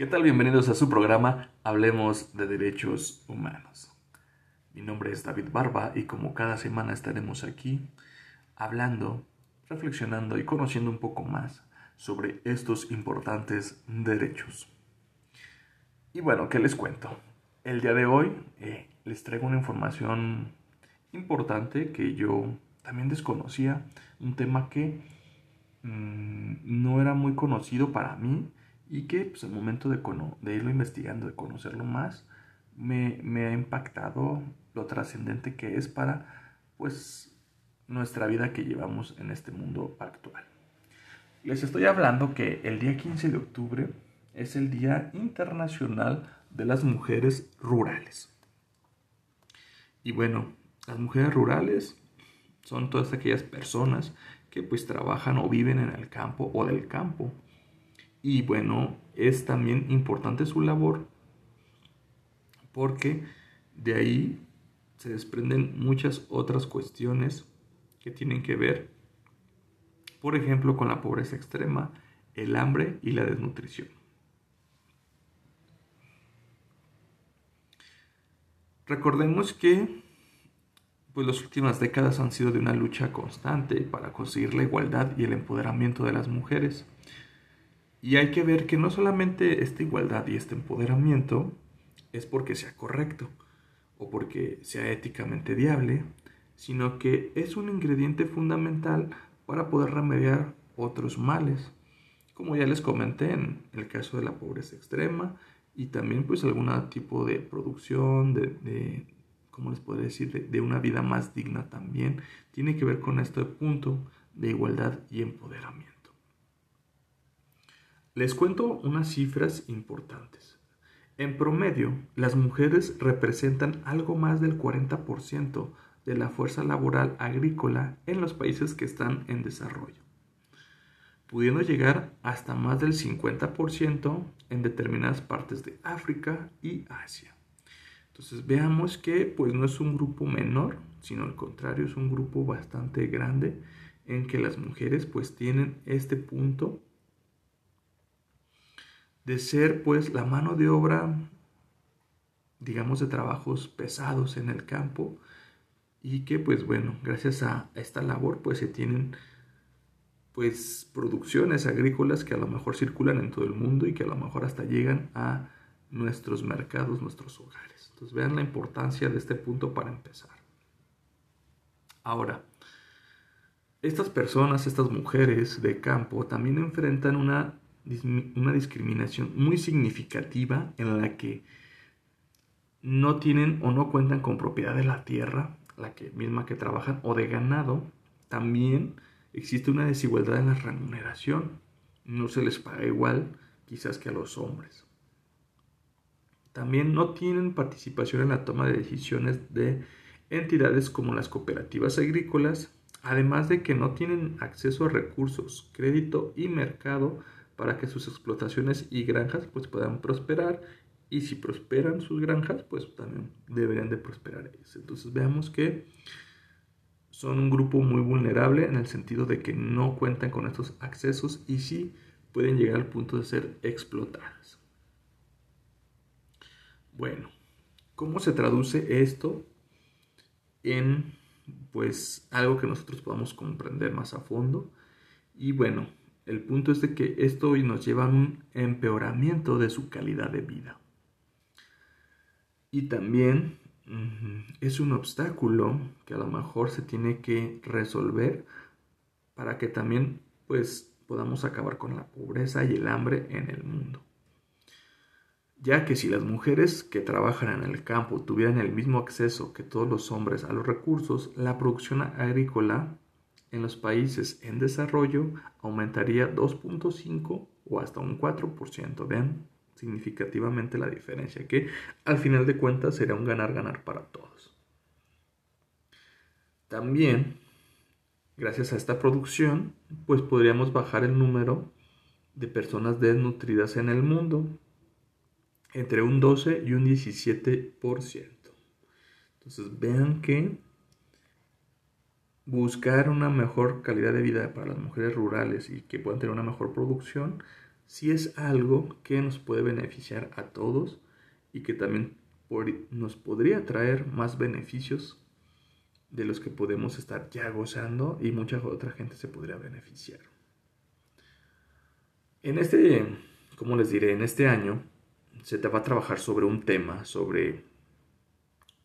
¿Qué tal? Bienvenidos a su programa Hablemos de Derechos Humanos. Mi nombre es David Barba y como cada semana estaremos aquí hablando, reflexionando y conociendo un poco más sobre estos importantes derechos. Y bueno, ¿qué les cuento? El día de hoy eh, les traigo una información importante que yo también desconocía, un tema que mm, no era muy conocido para mí y que pues, al momento de, de irlo investigando, de conocerlo más, me, me ha impactado lo trascendente que es para pues nuestra vida que llevamos en este mundo actual. Les estoy hablando que el día 15 de octubre es el Día Internacional de las Mujeres Rurales. Y bueno, las mujeres rurales son todas aquellas personas que pues trabajan o viven en el campo o del campo y bueno, es también importante su labor porque de ahí se desprenden muchas otras cuestiones que tienen que ver, por ejemplo, con la pobreza extrema, el hambre y la desnutrición. Recordemos que pues las últimas décadas han sido de una lucha constante para conseguir la igualdad y el empoderamiento de las mujeres. Y hay que ver que no solamente esta igualdad y este empoderamiento es porque sea correcto o porque sea éticamente viable, sino que es un ingrediente fundamental para poder remediar otros males, como ya les comenté en el caso de la pobreza extrema y también pues algún tipo de producción, de, ¿cómo les podría decir?, de, de una vida más digna también, tiene que ver con este punto de igualdad y empoderamiento. Les cuento unas cifras importantes. En promedio, las mujeres representan algo más del 40% de la fuerza laboral agrícola en los países que están en desarrollo, pudiendo llegar hasta más del 50% en determinadas partes de África y Asia. Entonces veamos que pues no es un grupo menor, sino al contrario es un grupo bastante grande en que las mujeres pues tienen este punto de ser pues la mano de obra, digamos, de trabajos pesados en el campo y que pues bueno, gracias a esta labor pues se tienen pues producciones agrícolas que a lo mejor circulan en todo el mundo y que a lo mejor hasta llegan a nuestros mercados, nuestros hogares. Entonces vean la importancia de este punto para empezar. Ahora, estas personas, estas mujeres de campo también enfrentan una una discriminación muy significativa en la que no tienen o no cuentan con propiedad de la tierra, la que misma que trabajan, o de ganado. También existe una desigualdad en la remuneración. No se les paga igual quizás que a los hombres. También no tienen participación en la toma de decisiones de entidades como las cooperativas agrícolas, además de que no tienen acceso a recursos, crédito y mercado para que sus explotaciones y granjas pues puedan prosperar y si prosperan sus granjas pues también deberían de prosperar ellos. Entonces veamos que son un grupo muy vulnerable en el sentido de que no cuentan con estos accesos y sí pueden llegar al punto de ser explotadas. Bueno, ¿cómo se traduce esto en pues algo que nosotros podamos comprender más a fondo? Y bueno, el punto es de que esto hoy nos lleva a un empeoramiento de su calidad de vida. Y también es un obstáculo que a lo mejor se tiene que resolver para que también pues podamos acabar con la pobreza y el hambre en el mundo. Ya que si las mujeres que trabajan en el campo tuvieran el mismo acceso que todos los hombres a los recursos, la producción agrícola en los países en desarrollo aumentaría 2.5 o hasta un 4%. Vean significativamente la diferencia, que al final de cuentas será un ganar-ganar para todos. También, gracias a esta producción, pues podríamos bajar el número de personas desnutridas en el mundo entre un 12 y un 17%. Entonces vean que buscar una mejor calidad de vida para las mujeres rurales y que puedan tener una mejor producción si es algo que nos puede beneficiar a todos y que también nos podría traer más beneficios de los que podemos estar ya gozando y mucha otra gente se podría beneficiar. En este, como les diré, en este año se te va a trabajar sobre un tema, sobre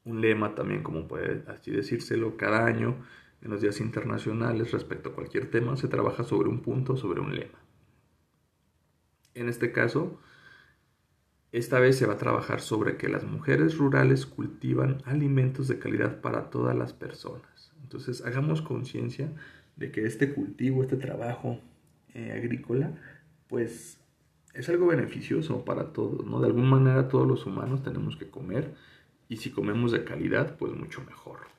un lema también, como puede así decírselo, cada año en los días internacionales respecto a cualquier tema se trabaja sobre un punto, sobre un lema. En este caso, esta vez se va a trabajar sobre que las mujeres rurales cultivan alimentos de calidad para todas las personas. Entonces, hagamos conciencia de que este cultivo, este trabajo eh, agrícola, pues es algo beneficioso para todos, ¿no? De alguna manera todos los humanos tenemos que comer y si comemos de calidad, pues mucho mejor.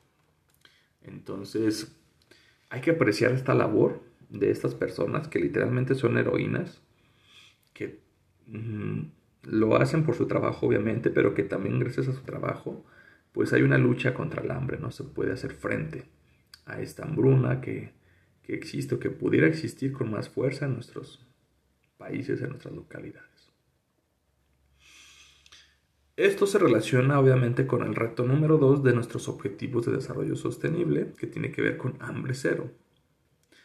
Entonces, hay que apreciar esta labor de estas personas que literalmente son heroínas, que mm, lo hacen por su trabajo, obviamente, pero que también gracias a su trabajo, pues hay una lucha contra el hambre, no se puede hacer frente a esta hambruna que, que existe o que pudiera existir con más fuerza en nuestros países, en nuestras localidades. Esto se relaciona obviamente con el reto número 2 de nuestros objetivos de desarrollo sostenible, que tiene que ver con hambre cero.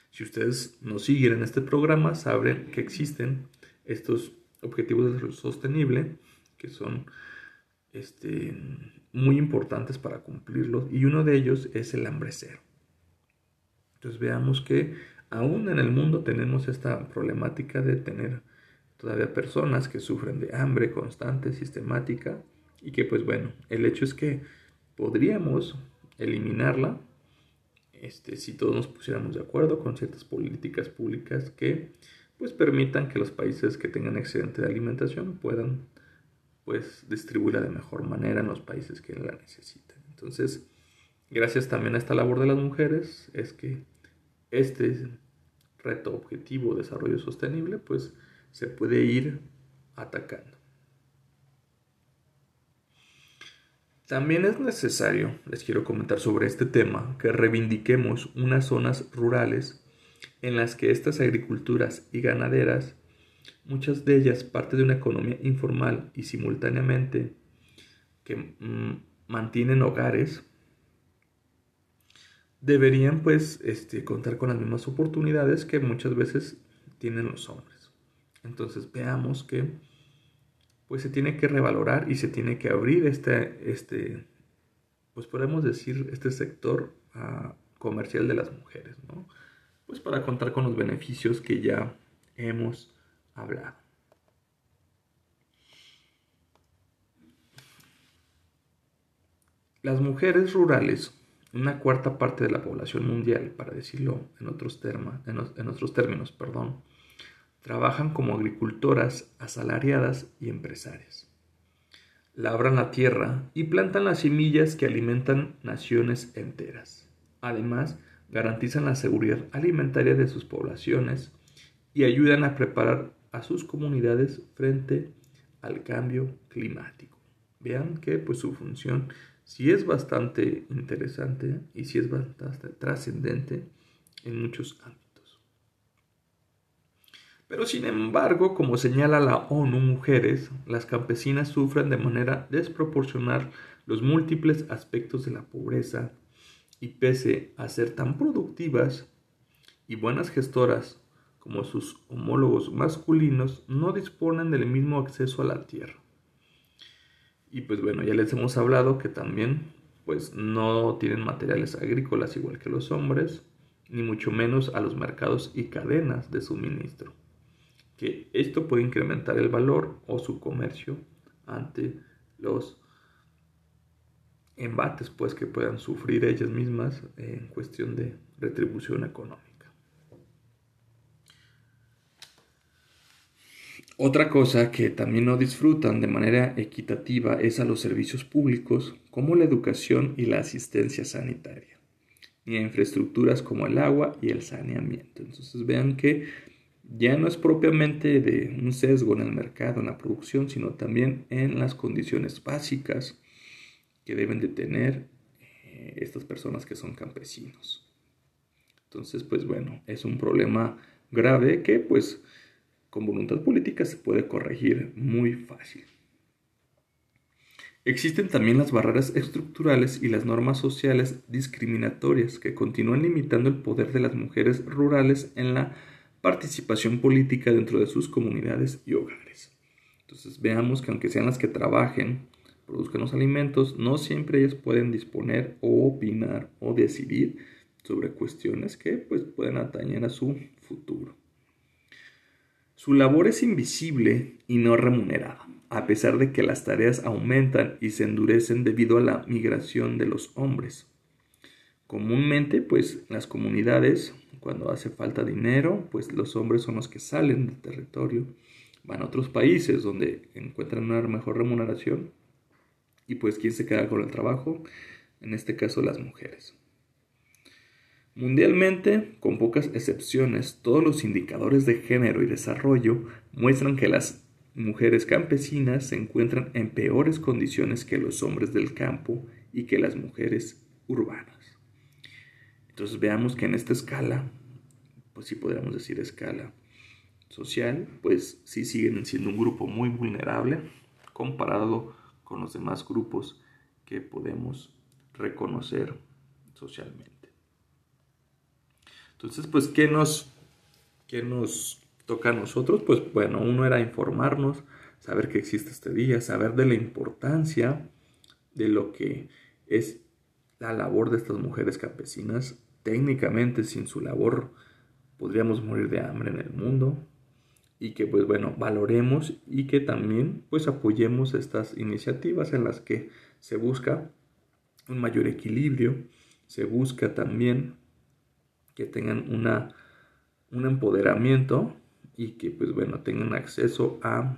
Si ustedes nos siguen en este programa, saben que existen estos objetivos de desarrollo sostenible, que son este, muy importantes para cumplirlos, y uno de ellos es el hambre cero. Entonces veamos que aún en el mundo tenemos esta problemática de tener todavía personas que sufren de hambre constante, sistemática, y que pues bueno, el hecho es que podríamos eliminarla este, si todos nos pusiéramos de acuerdo con ciertas políticas públicas que pues permitan que los países que tengan excedente de alimentación puedan pues distribuirla de mejor manera en los países que la necesitan. Entonces, gracias también a esta labor de las mujeres es que este reto objetivo de desarrollo sostenible pues se puede ir atacando. También es necesario, les quiero comentar sobre este tema, que reivindiquemos unas zonas rurales en las que estas agriculturas y ganaderas, muchas de ellas parte de una economía informal y simultáneamente que mm, mantienen hogares, deberían pues este, contar con las mismas oportunidades que muchas veces tienen los hombres. Entonces veamos que pues se tiene que revalorar y se tiene que abrir este, este pues podemos decir, este sector ah, comercial de las mujeres, ¿no? Pues para contar con los beneficios que ya hemos hablado. Las mujeres rurales, una cuarta parte de la población mundial, para decirlo en otros, en otros términos, perdón, trabajan como agricultoras asalariadas y empresarias. Labran la tierra y plantan las semillas que alimentan naciones enteras. Además, garantizan la seguridad alimentaria de sus poblaciones y ayudan a preparar a sus comunidades frente al cambio climático. Vean que pues su función sí es bastante interesante y sí es bastante trascendente en muchos ámbitos. Pero sin embargo, como señala la ONU Mujeres, las campesinas sufren de manera desproporcional los múltiples aspectos de la pobreza y pese a ser tan productivas y buenas gestoras como sus homólogos masculinos, no disponen del mismo acceso a la tierra. Y pues bueno, ya les hemos hablado que también pues no tienen materiales agrícolas igual que los hombres, ni mucho menos a los mercados y cadenas de suministro que esto puede incrementar el valor o su comercio ante los embates pues que puedan sufrir ellas mismas en cuestión de retribución económica. Otra cosa que también no disfrutan de manera equitativa es a los servicios públicos como la educación y la asistencia sanitaria, y a infraestructuras como el agua y el saneamiento. Entonces vean que ya no es propiamente de un sesgo en el mercado, en la producción, sino también en las condiciones básicas que deben de tener eh, estas personas que son campesinos. Entonces, pues bueno, es un problema grave que pues con voluntad política se puede corregir muy fácil. Existen también las barreras estructurales y las normas sociales discriminatorias que continúan limitando el poder de las mujeres rurales en la participación política dentro de sus comunidades y hogares. Entonces veamos que aunque sean las que trabajen, produzcan los alimentos, no siempre ellas pueden disponer opinar o decidir sobre cuestiones que pues, pueden atañer a su futuro. Su labor es invisible y no remunerada, a pesar de que las tareas aumentan y se endurecen debido a la migración de los hombres. Comúnmente, pues las comunidades, cuando hace falta dinero, pues los hombres son los que salen del territorio, van a otros países donde encuentran una mejor remuneración y pues quién se queda con el trabajo, en este caso las mujeres. Mundialmente, con pocas excepciones, todos los indicadores de género y desarrollo muestran que las mujeres campesinas se encuentran en peores condiciones que los hombres del campo y que las mujeres urbanas. Entonces veamos que en esta escala, pues si podríamos decir escala social, pues sí siguen siendo un grupo muy vulnerable comparado con los demás grupos que podemos reconocer socialmente. Entonces, pues, ¿qué nos, qué nos toca a nosotros? Pues bueno, uno era informarnos, saber que existe este día, saber de la importancia de lo que es la labor de estas mujeres campesinas. Técnicamente, sin su labor, podríamos morir de hambre en el mundo y que pues bueno, valoremos y que también pues apoyemos estas iniciativas en las que se busca un mayor equilibrio, se busca también que tengan una, un empoderamiento y que pues bueno tengan acceso a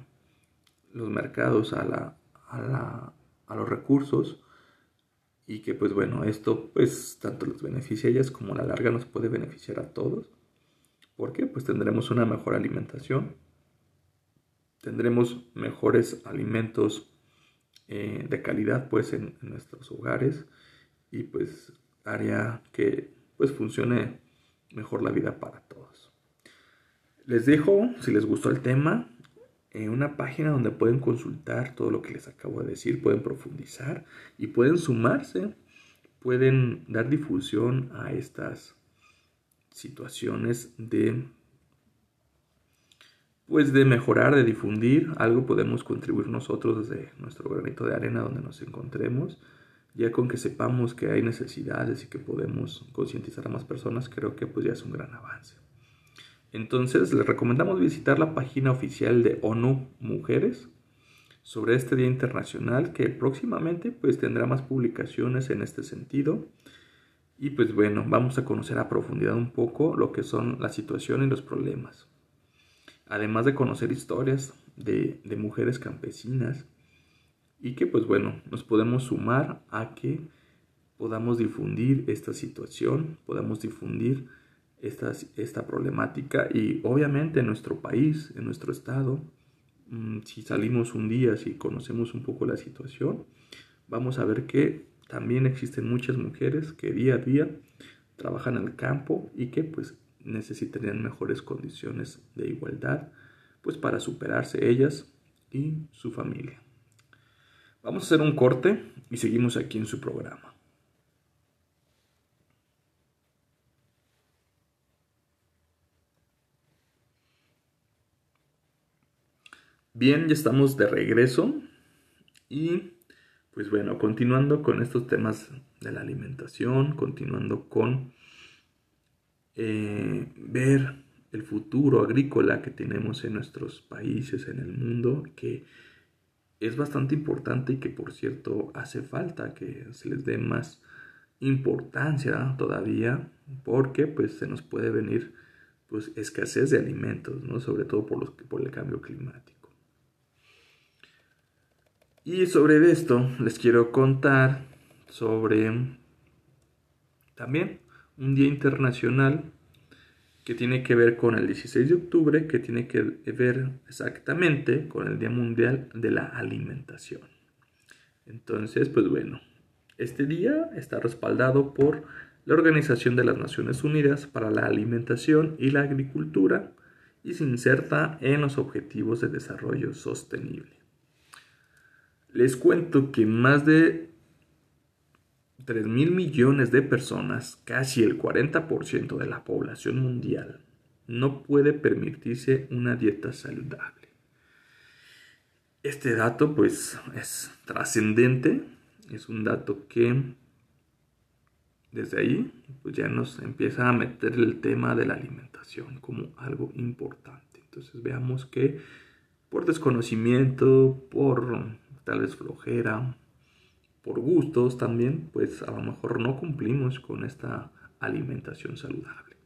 los mercados, a, la, a, la, a los recursos y que pues bueno esto pues tanto les beneficia a ellas como a la larga nos puede beneficiar a todos porque pues tendremos una mejor alimentación tendremos mejores alimentos eh, de calidad pues en, en, nuestros hogares y pues haría que pues funcione mejor la vida para todos. Les dejo, si les gustó el tema, en una página donde pueden consultar todo lo que les acabo de decir, pueden profundizar y pueden sumarse, pueden dar difusión a estas situaciones de pues de mejorar, de difundir, algo podemos contribuir nosotros desde nuestro granito de arena donde nos encontremos ya con que sepamos que hay necesidades y que podemos concientizar a más personas, creo que pues ya es un gran avance. Entonces, les recomendamos visitar la página oficial de ONU Mujeres sobre este Día Internacional que próximamente pues tendrá más publicaciones en este sentido. Y pues bueno, vamos a conocer a profundidad un poco lo que son la situación y los problemas. Además de conocer historias de, de mujeres campesinas y que pues bueno, nos podemos sumar a que podamos difundir esta situación, podamos difundir esta, esta problemática y obviamente en nuestro país, en nuestro estado, mm, si salimos un día, si conocemos un poco la situación, vamos a ver que también existen muchas mujeres que día a día trabajan el campo y que pues necesitarían mejores condiciones de igualdad pues para superarse ellas y su familia. Vamos a hacer un corte y seguimos aquí en su programa. Bien, ya estamos de regreso y pues bueno, continuando con estos temas de la alimentación, continuando con eh, ver el futuro agrícola que tenemos en nuestros países, en el mundo, que es bastante importante y que por cierto hace falta que se les dé más importancia todavía porque pues se nos puede venir pues escasez de alimentos, ¿no? sobre todo por, los, por el cambio climático. Y sobre esto les quiero contar sobre también un día internacional que tiene que ver con el 16 de octubre, que tiene que ver exactamente con el Día Mundial de la Alimentación. Entonces, pues bueno, este día está respaldado por la Organización de las Naciones Unidas para la Alimentación y la Agricultura y se inserta en los Objetivos de Desarrollo Sostenible. Les cuento que más de 3 mil millones de personas, casi el 40% de la población mundial, no puede permitirse una dieta saludable. Este dato pues es trascendente, es un dato que desde ahí pues ya nos empieza a meter el tema de la alimentación como algo importante. Entonces veamos que por desconocimiento, por tal vez flojera, por gustos también, pues a lo mejor no cumplimos con esta alimentación saludable.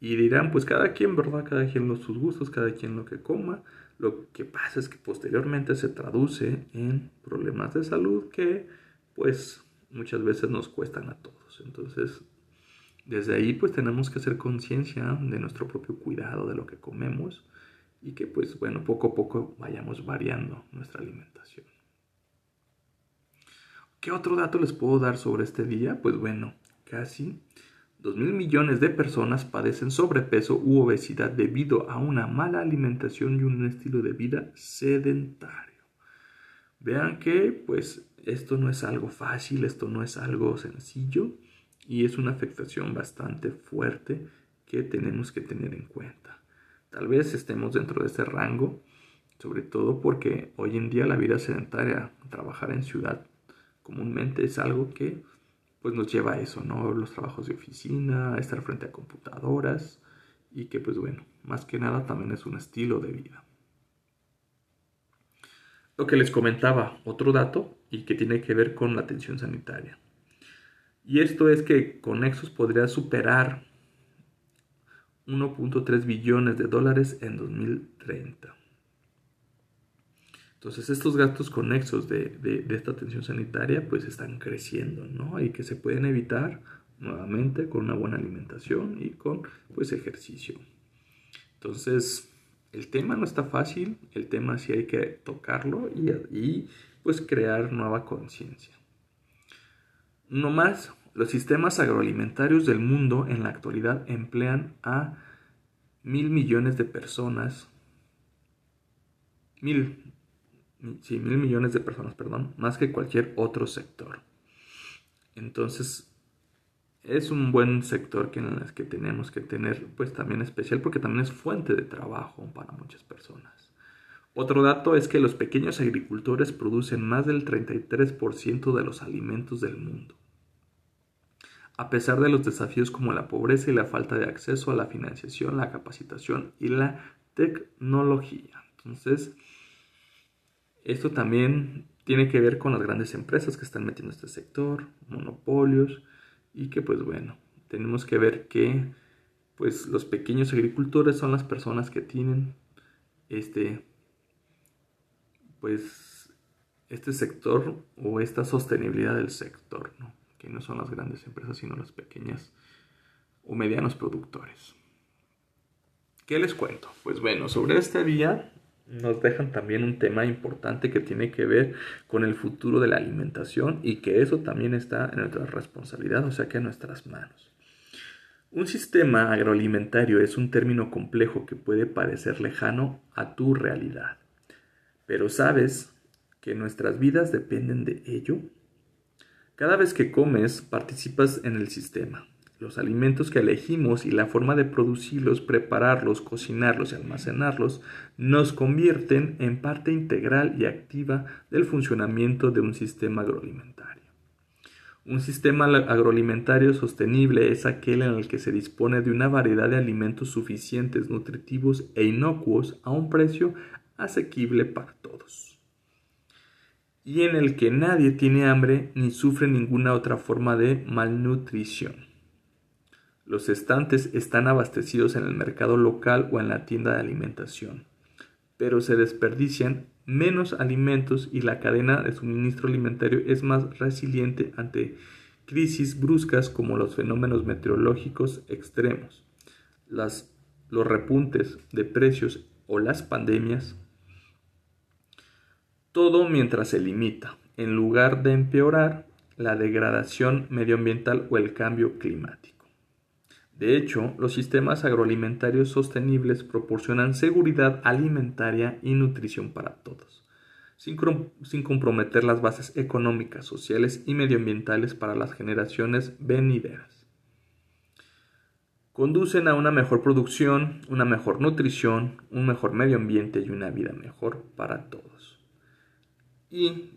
Y dirán, pues cada quien, ¿verdad? Cada quien los sus gustos, cada quien lo que coma. Lo que pasa es que posteriormente se traduce en problemas de salud que pues muchas veces nos cuestan a todos. Entonces, desde ahí pues tenemos que hacer conciencia de nuestro propio cuidado de lo que comemos y que pues bueno, poco a poco vayamos variando nuestra alimentación. ¿Qué otro dato les puedo dar sobre este día? Pues bueno, casi 2 mil millones de personas padecen sobrepeso u obesidad debido a una mala alimentación y un estilo de vida sedentario. Vean que pues esto no es algo fácil, esto no es algo sencillo y es una afectación bastante fuerte que tenemos que tener en cuenta. Tal vez estemos dentro de ese rango, sobre todo porque hoy en día la vida sedentaria, trabajar en ciudad comúnmente es algo que pues nos lleva a eso, ¿no? Los trabajos de oficina, estar frente a computadoras y que pues bueno, más que nada también es un estilo de vida. Lo que les comentaba, otro dato y que tiene que ver con la atención sanitaria. Y esto es que Conexos podría superar 1.3 billones de dólares en 2030. Entonces estos gastos conexos de, esta atención sanitaria pues están creciendo, ¿no? Y que se pueden evitar nuevamente con una buena alimentación y con pues ejercicio. Entonces el tema no está fácil, el tema sí hay que tocarlo y, y pues crear nueva conciencia. No más, los sistemas agroalimentarios del mundo en la actualidad emplean a mil millones de personas, mil sí, mil millones de personas, perdón, más que cualquier otro sector. Entonces, es un buen sector que, en que tenemos que tener, pues también especial, porque también es fuente de trabajo para muchas personas. Otro dato es que los pequeños agricultores producen más del 33% de los alimentos del mundo. A pesar de los desafíos como la pobreza y la falta de acceso a la financiación, la capacitación y la tecnología. Entonces, esto también tiene que ver con las grandes empresas que están metiendo este sector, monopolios, y que pues bueno, tenemos que ver que pues los pequeños agricultores son las personas que tienen este pues este sector o esta sostenibilidad del sector, ¿no? que no son las grandes empresas, sino las pequeñas o medianos productores. ¿Qué les cuento? Pues bueno, sobre este día nos dejan también un tema importante que tiene que ver con el futuro de la alimentación y que eso también está en nuestra responsabilidad, o sea que en nuestras manos. Un sistema agroalimentario es un término complejo que puede parecer lejano a tu realidad, pero ¿sabes que nuestras vidas dependen de ello? Cada vez que comes participas en el sistema los alimentos que elegimos y la forma de producirlos, prepararlos, cocinarlos y almacenarlos nos convierten en parte integral y activa del funcionamiento de un sistema agroalimentario. Un sistema agroalimentario sostenible es aquel en el que se dispone de una variedad de alimentos suficientes, nutritivos e inocuos a un precio asequible para todos. Y en el que nadie tiene hambre ni sufre ninguna otra forma de malnutrición. Los estantes están abastecidos en el mercado local o en la tienda de alimentación, pero se desperdician menos alimentos y la cadena de suministro alimentario es más resiliente ante crisis bruscas como los fenómenos meteorológicos extremos, los repuntes de precios o las pandemias. Todo mientras se limita, en lugar de empeorar, la degradación medioambiental o el cambio climático. De hecho, los sistemas agroalimentarios sostenibles proporcionan seguridad alimentaria y nutrición para todos, sin, comprometer las bases económicas, sociales y medioambientales para las generaciones venideras. Conducen a una mejor producción, una mejor nutrición, un mejor medio ambiente y una vida mejor para todos. Y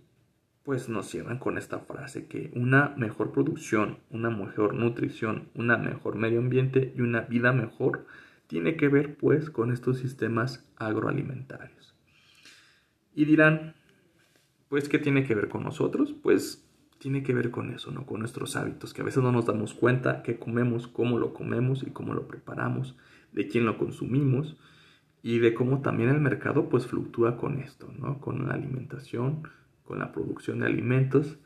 pues nos cierran con esta frase que una mejor producción, una mejor nutrición, una mejor medio ambiente y una vida mejor tiene que ver pues con estos sistemas agroalimentarios. Y dirán, pues ¿qué tiene que ver con nosotros? Pues tiene que ver con eso, ¿no? Con nuestros hábitos, que a veces no nos damos cuenta qué comemos, cómo lo comemos y cómo lo preparamos, de quién lo consumimos y de cómo también el mercado pues fluctúa con esto, ¿no? Con la alimentación, con la producción de alimentos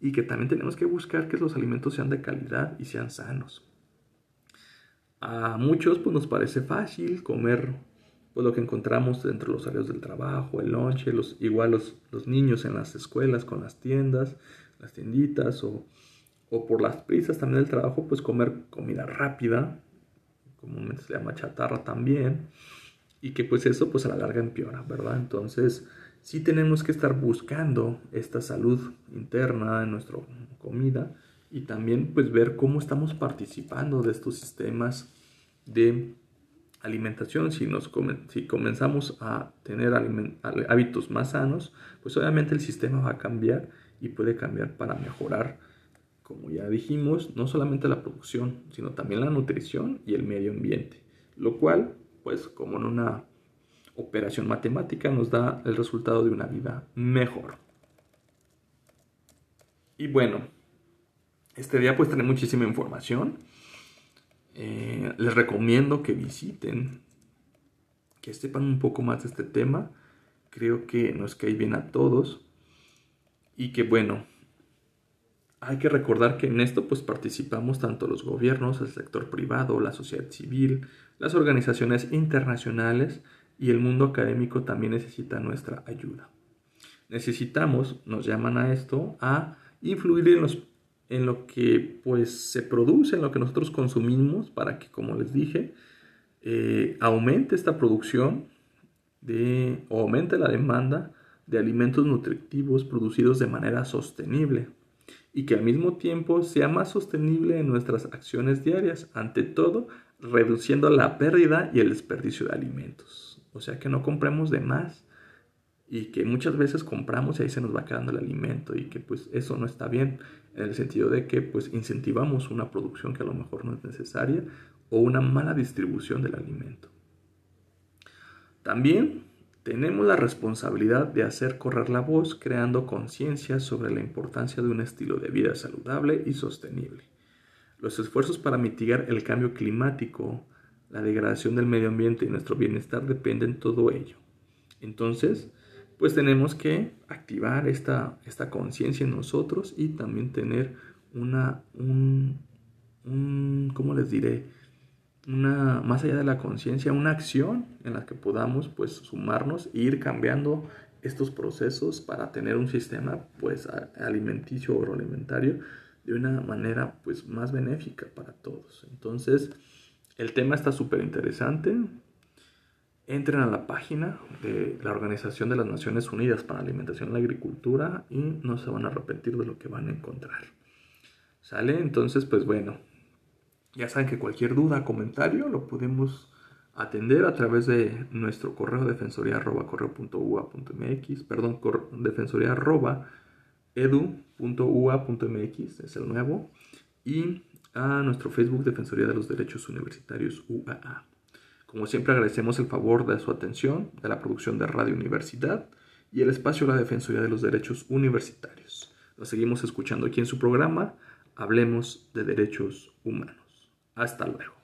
y que también tenemos que buscar que los alimentos sean de calidad y sean sanos. A muchos pues nos parece fácil comer pues, lo que encontramos dentro de los horarios del trabajo, el lonche, los, igual los, los, niños en las escuelas con las tiendas, las tienditas o, o por las prisas también del trabajo pues comer comida rápida, comúnmente se llama chatarra también, y que pues eso pues a la larga empeora, ¿verdad? Entonces sí tenemos que estar buscando esta salud interna en nuestra comida y también pues ver cómo estamos participando de estos sistemas de alimentación. Si, nos, si comenzamos a tener hábitos más sanos, pues obviamente el sistema va a cambiar y puede cambiar para mejorar, como ya dijimos, no solamente la producción, sino también la nutrición y el medio ambiente. Lo cual, pues como en una operación matemática nos da el resultado de una vida mejor. Y bueno, este día pues tiene muchísima información. Eh, les recomiendo que visiten, que sepan un poco más de este tema. Creo que nos cae bien a todos. Y que bueno, hay que recordar que en esto pues participamos tanto los gobiernos, el sector privado, la sociedad civil, las organizaciones internacionales y el mundo académico también necesita nuestra ayuda. Necesitamos, nos llaman a esto, a influir en, los, en lo que pues se produce, en lo que nosotros consumimos, para que, como les dije, eh, aumente esta producción de, o aumente la demanda de alimentos nutritivos producidos de manera sostenible y que al mismo tiempo sea más sostenible en nuestras acciones diarias, ante todo reduciendo la pérdida y el desperdicio de alimentos. O sea, que no compremos de más y que muchas veces compramos y ahí se nos va quedando el alimento y que pues eso no está bien en el sentido de que pues incentivamos una producción que a lo mejor no es necesaria o una mala distribución del alimento. También tenemos la responsabilidad de hacer correr la voz creando conciencia sobre la importancia de un estilo de vida saludable y sostenible. Los esfuerzos para mitigar el cambio climático, la degradación del medio ambiente y nuestro bienestar dependen de todo ello. Entonces, pues tenemos que activar esta, esta conciencia en nosotros y también tener una, un, un, ¿cómo les diré? Una, más allá de la conciencia, una acción en la que podamos pues sumarnos e ir cambiando estos procesos para tener un sistema pues alimenticio o agroalimentario de una manera pues más benéfica para todos. Entonces, el tema está súper interesante. Entren a la página de la Organización de las Naciones Unidas para la Alimentación y la Agricultura y no se van a arrepentir de lo que van a encontrar. ¿Sale? Entonces, pues bueno, ya saben que cualquier duda, comentario lo podemos atender a través de nuestro correo defensoría arroba perdón, defensoría arroba edu.ua.mx, es el nuevo, y a nuestro Facebook Defensoría de los Derechos Universitarios UAA. Como siempre agradecemos el favor de su atención, de la producción de Radio Universidad y el espacio de la Defensoría de los Derechos Universitarios. Nos seguimos escuchando aquí en su programa, Hablemos de Derechos Humanos. Hasta luego.